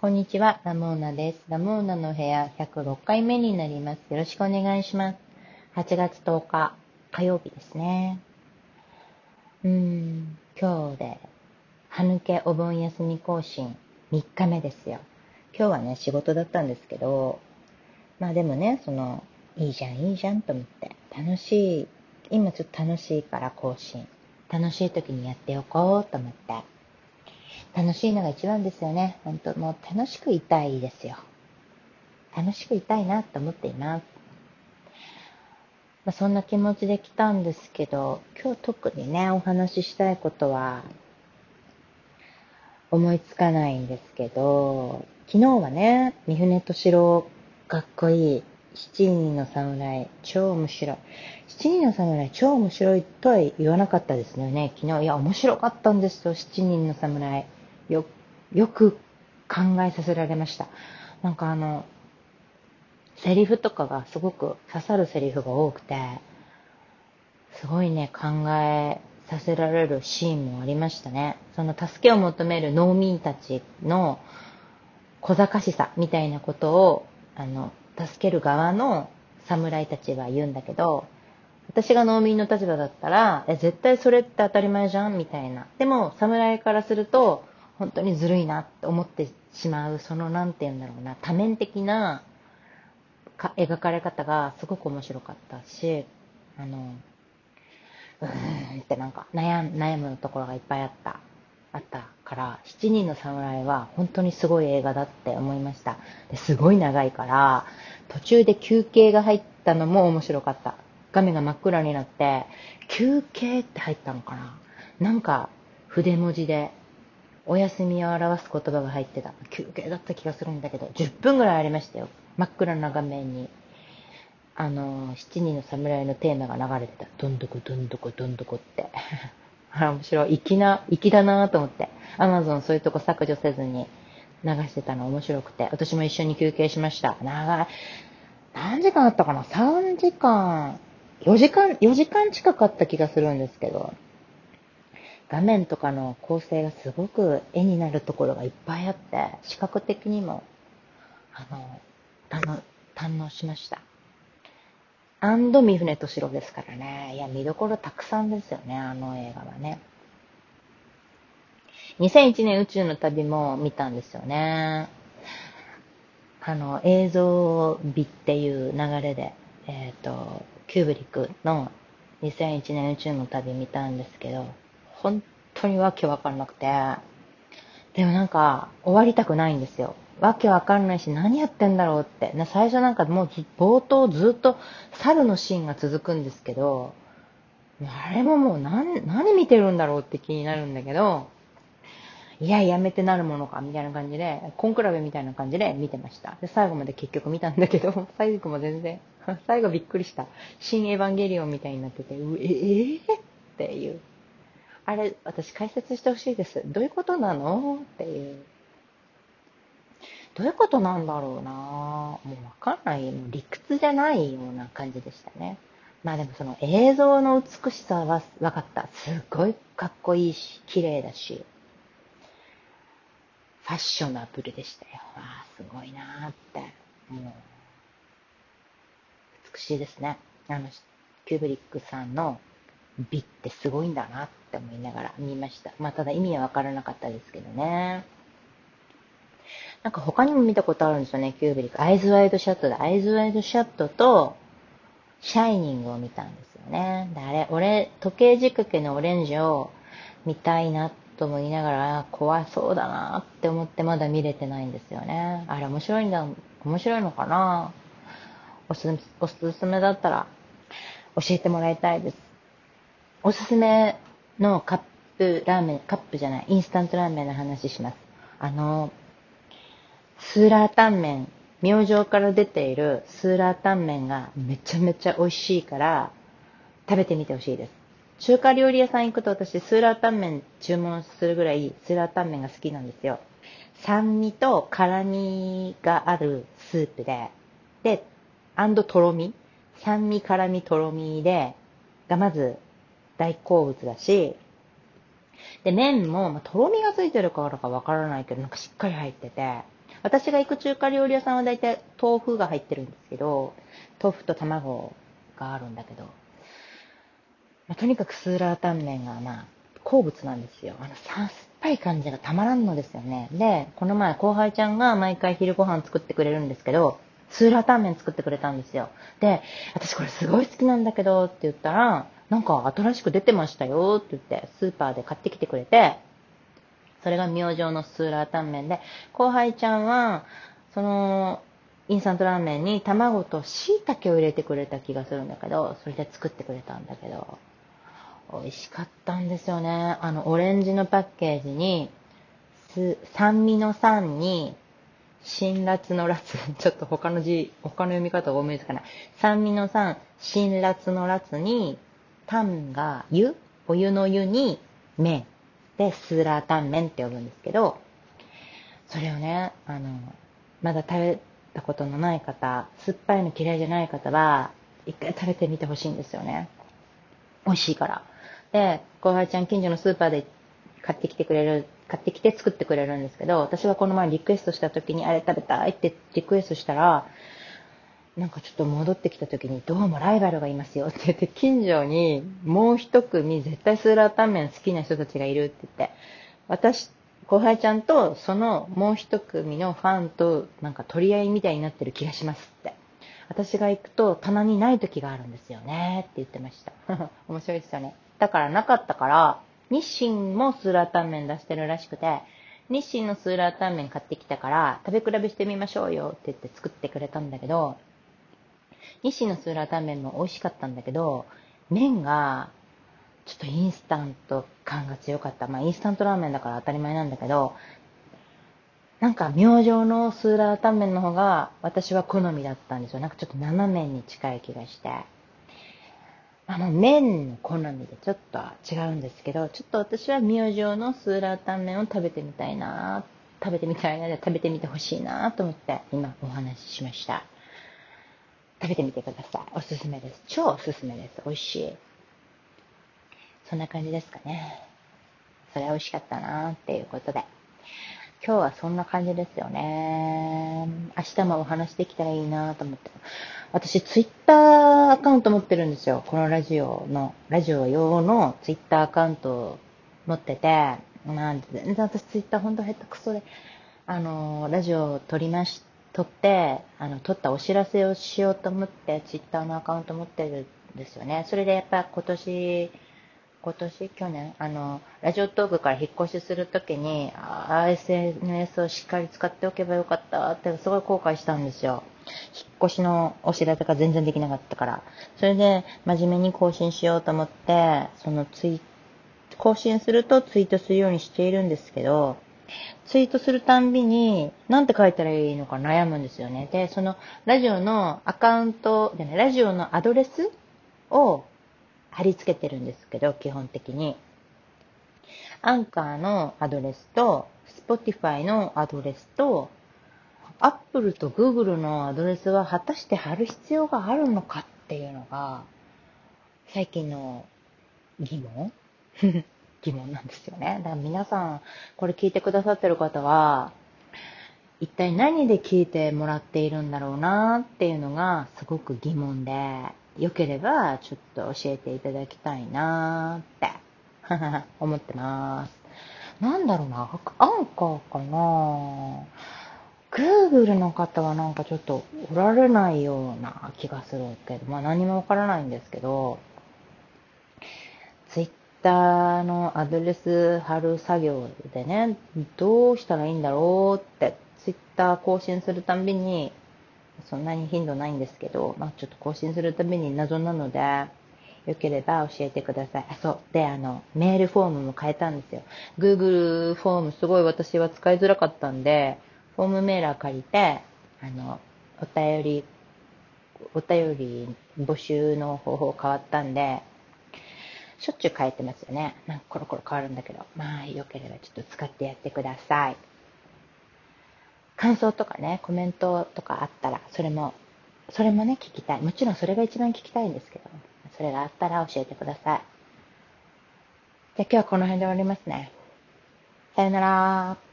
こんにちは、ラモーナです。ラモーナの部屋106回目になります。よろしくお願いします。8月10日、火曜日ですね。うん、今日で、歯抜けお盆休み更新3日目ですよ。今日はね、仕事だったんですけど、まあでもね、その、いいじゃん、いいじゃんと思って、楽しい、今ちょっと楽しいから更新。楽しい時にやっておこうと思って、楽しいのが一番ですよね。本当もう楽しくいたいですよ。楽しくいたいなと思っています。まあ、そんな気持ちで来たんですけど、今日特にね、お話ししたいことは思いつかないんですけど、昨日はね、三船敏郎かっこいい七人の侍、超面白い。七人の侍、超面白いとは言わなかったですよね。昨日、いや、面白かったんですよ、七人の侍。よ、よく考えさせられました。なんかあの、セリフとかがすごく刺さるセリフが多くて、すごいね、考えさせられるシーンもありましたね。その助けを求める農民たちの小賢しさみたいなことを、あの、助ける側の侍たちは言うんだけど、私が農民の立場だったら、絶対それって当たり前じゃんみたいな。でも、侍からすると、本当にずるいなって思ってしまう、その、なんて言うんだろうな、多面的なか描かれ方がすごく面白かったし、あの、うーんってなんか悩悩むところがいっぱいあった。あったから、七人の侍は本当にすごい映画だって思いました。ですごい長いから、途中で休憩が入ったのも面白かった。画面が真っ暗になって、休憩って入ったのかな？なんか筆文字でお休みを表す言葉が入ってた。休憩だった気がするんだけど、10分ぐらいありましたよ。真っ暗な画面に。あの、七人の侍のテーマが流れてた。どんどこどんどこどんどこって。あ、面白い。粋な、粋だなと思って。アマゾンそういうとこ削除せずに流してたの面白くて。私も一緒に休憩しました。長い。何時間あったかな ?3 時間、4時間、4時間近かった気がするんですけど。画面とかの構成がすごく絵になるところがいっぱいあって、視覚的にも、あの、堪能しました。アンド三船敏郎ですからね。いや、見どころたくさんですよね、あの映画はね。2001年宇宙の旅も見たんですよね。あの、映像美っていう流れで、えっ、ー、と、キューブリックの2001年宇宙の旅見たんですけど、本当にわけわかんなくて、でもなんか終わりたくないんですよ。わけわかんないし何やってんだろうって。最初なんかもう冒頭ずっと猿のシーンが続くんですけど、あれももう何、何見てるんだろうって気になるんだけど、いや、やめてなるものか、みたいな感じで、コンクラベみたいな感じで見てました。で、最後まで結局見たんだけど、最後も全然、最後びっくりした。新エヴァンゲリオンみたいになってて、ええ？ー、っていう。あれ、私解説してほしいです。どういうことなの？っていう。どういうことなんだろうなもうわかんない。理屈じゃないような感じでしたね。まあでもその映像の美しさは分かった。すごいかっこいいし、綺麗だし、ファッショナブルでしたよ。ああ、すごいなって。もう、美しいですね。あの、キューブリックさんの美ってすごいんだなって思いながら見ました。まあ、ただ意味はわからなかったですけどね。なんか他にも見たことあるんですよね、キューブリック。アイズワイドシャットだ。アイズワイドシャットと、シャイニングを見たんですよね。で、あれ、俺、時計仕掛けのオレンジを見たいなと思いながら、怖そうだなって思ってまだ見れてないんですよね。あれ面白いんだ、面白いのかな？おすおすすめだったら教えてもらいたいです。おすすめのカップラーメン、カップじゃない、インスタントラーメンの話します。あの、スーラータンメン、明星から出ているスーラータンメンがめちゃめちゃ美味しいから食べてみてほしいです。中華料理屋さん行くと私スーラータンメン注文するぐらいスーラータンメンが好きなんですよ。酸味と辛味があるスープで、で、アンドとろみ酸味、辛味、とろみで、がまず大好物だし、で、麺も、まあ、とろみがついてるからかわからないけど、なんかしっかり入ってて、私が行く中華料理屋さんは大体豆腐が入ってるんですけど、豆腐と卵があるんだけど、まあ、とにかくスーラータンメンがまあ、好物なんですよ。あの、酸っぱい感じがたまらんのですよね。で、この前後輩ちゃんが毎回昼ご飯作ってくれるんですけど、スーラータンメン作ってくれたんですよ。で、私これすごい好きなんだけどって言ったら、なんか新しく出てましたよって言って、スーパーで買ってきてくれて、それが明星のスーラータンメンで、後輩ちゃんは、その、インスタントラーメンに卵と椎茸を入れてくれた気がするんだけど、それで作ってくれたんだけど、美味しかったんですよね。あの、オレンジのパッケージに、酸味の酸に、辛辣の辣、ちょっと他の字、他の読み方が思いつかない。酸味の酸、辛辣の辣に、タンが湯？お湯の湯に麺で、スーラータンメンって呼ぶんですけど、それをね、あの、まだ食べたことのない方、酸っぱいの嫌いじゃない方は、一回食べてみてほしいんですよね。美味しいから。で、後輩ちゃん近所のスーパーで買ってきてくれる、買ってきて作ってくれるんですけど、私はこの前リクエストした時にあれ食べたいってリクエストしたら、なんかちょっと戻ってきた時に、どうもライバルがいますよって言って、近所にもう一組絶対スーラータンメン好きな人たちがいるって言って、私、後輩ちゃんとそのもう一組のファンとなんか取り合いみたいになってる気がしますって。私が行くと棚にない時があるんですよねって言ってました。面白いですよね。だからなかったから、日清もスーラータンメン出してるらしくて、日清のスーラータンメン買ってきたから、食べ比べしてみましょうよって言って作ってくれたんだけど、日清のスーラータンメンも美味しかったんだけど、麺が、ちょっとインスタント感が強かった。まあ、インスタントラーメンだから当たり前なんだけど、なんか、明星のスーラータンメンの方が、私は好みだったんですよ。なんかちょっと生麺に近い気がして。あの、麺の好みでちょっと違うんですけど、ちょっと私は明星のスーラータンメンを食べてみたいな、食べてみたいなで食べてみてほしいなと思って今お話ししました。食べてみてください。おすすめです。超おすすめです。美味しい。そんな感じですかね。それは美味しかったなっていうことで。今日はそんな感じですよね。明日もお話できたらいいなと思って。私、ツイッターアカウント持ってるんですよ。このラジオの、ラジオ用のツイッターアカウント持ってて、まあ、全然私ツイッターほんと下手くそで、あの、ラジオを撮りまし撮って、あの、撮ったお知らせをしようと思って、ツイッターのアカウント持ってるんですよね。それでやっぱ今年、今年、去年、あの、ラジオトークから引っ越しするときに、ああ SNS をしっかり使っておけばよかったってすごい後悔したんですよ。引っ越しのお知らせが全然できなかったから。それで、真面目に更新しようと思って、そのツイ、更新するとツイートするようにしているんですけど、ツイートするたんびに、なんて書いたらいいのか悩むんですよね。で、その、ラジオのアカウント、でね、ラジオのアドレスを貼り付けてるんですけど、基本的に。アンカーのアドレスと、Spotify のアドレスと、Apple と Google のアドレスは果たして貼る必要があるのかっていうのが、最近の疑問疑問なんですよね。だから皆さん、これ聞いてくださってる方は、一体何で聞いてもらっているんだろうなっていうのがすごく疑問で、よければちょっと教えていただきたいなって 思ってます。なんだろうな、アンカーかな Google の方はなんかちょっとおられないような気がするけど、まあ何もわからないんですけど、ターのアドレス貼る作業でね、どうしたらいいんだろうって、ツイッター更新するたびに、そんなに頻度ないんですけど、まあちょっと更新するたびに謎なので、よければ教えてください。あ、そう。で、あの、メールフォームも変えたんですよ。Google フォームすごい私は使いづらかったんで、フォームメーラー借りて、あの、お便り、お便り募集の方法変わったんで、しょっちゅう変えてますよね。なんかコロコロ変わるんだけど。まあ、良ければちょっと使ってやってください。感想とかね、コメントとかあったら、それも、それもね、聞きたい。もちろんそれが一番聞きたいんですけど、それがあったら教えてください。じゃあ今日はこの辺で終わりますね。さよなら。